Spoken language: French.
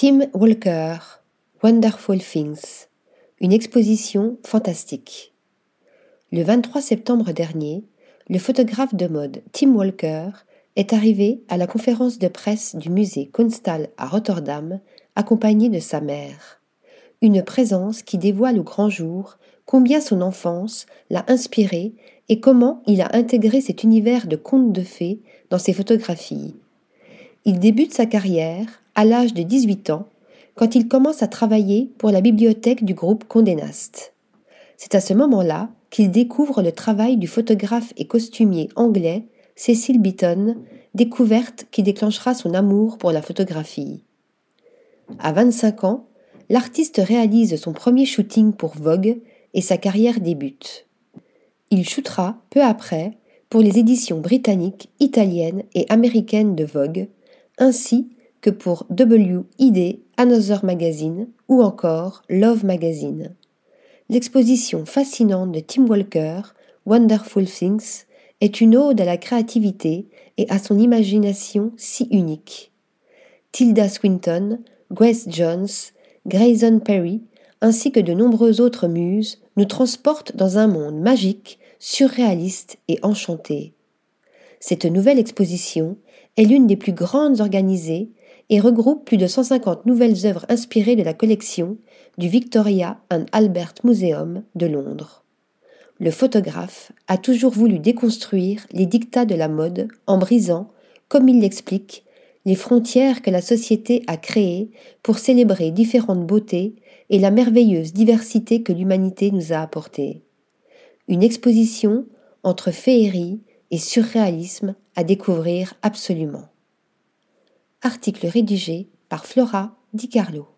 Tim Walker, Wonderful Things, une exposition fantastique. Le 23 septembre dernier, le photographe de mode Tim Walker est arrivé à la conférence de presse du musée Kunsthal à Rotterdam, accompagné de sa mère. Une présence qui dévoile au grand jour combien son enfance l'a inspiré et comment il a intégré cet univers de contes de fées dans ses photographies. Il débute sa carrière à l'âge de 18 ans quand il commence à travailler pour la bibliothèque du groupe Condé Nast. C'est à ce moment-là qu'il découvre le travail du photographe et costumier anglais Cecil Beaton, découverte qui déclenchera son amour pour la photographie. À 25 ans, l'artiste réalise son premier shooting pour Vogue et sa carrière débute. Il shootera peu après pour les éditions britanniques, italiennes et américaines de Vogue, ainsi que pour WID, Another Magazine ou encore Love Magazine. L'exposition fascinante de Tim Walker, Wonderful Things, est une ode à la créativité et à son imagination si unique. Tilda Swinton, Grace Jones, Grayson Perry, ainsi que de nombreuses autres muses, nous transportent dans un monde magique, surréaliste et enchanté. Cette nouvelle exposition est l'une des plus grandes organisées et regroupe plus de 150 nouvelles œuvres inspirées de la collection du Victoria and Albert Museum de Londres. Le photographe a toujours voulu déconstruire les dictats de la mode en brisant, comme il l'explique, les frontières que la société a créées pour célébrer différentes beautés et la merveilleuse diversité que l'humanité nous a apportée. Une exposition entre féerie et surréalisme à découvrir absolument. Article rédigé par Flora Di Carlo.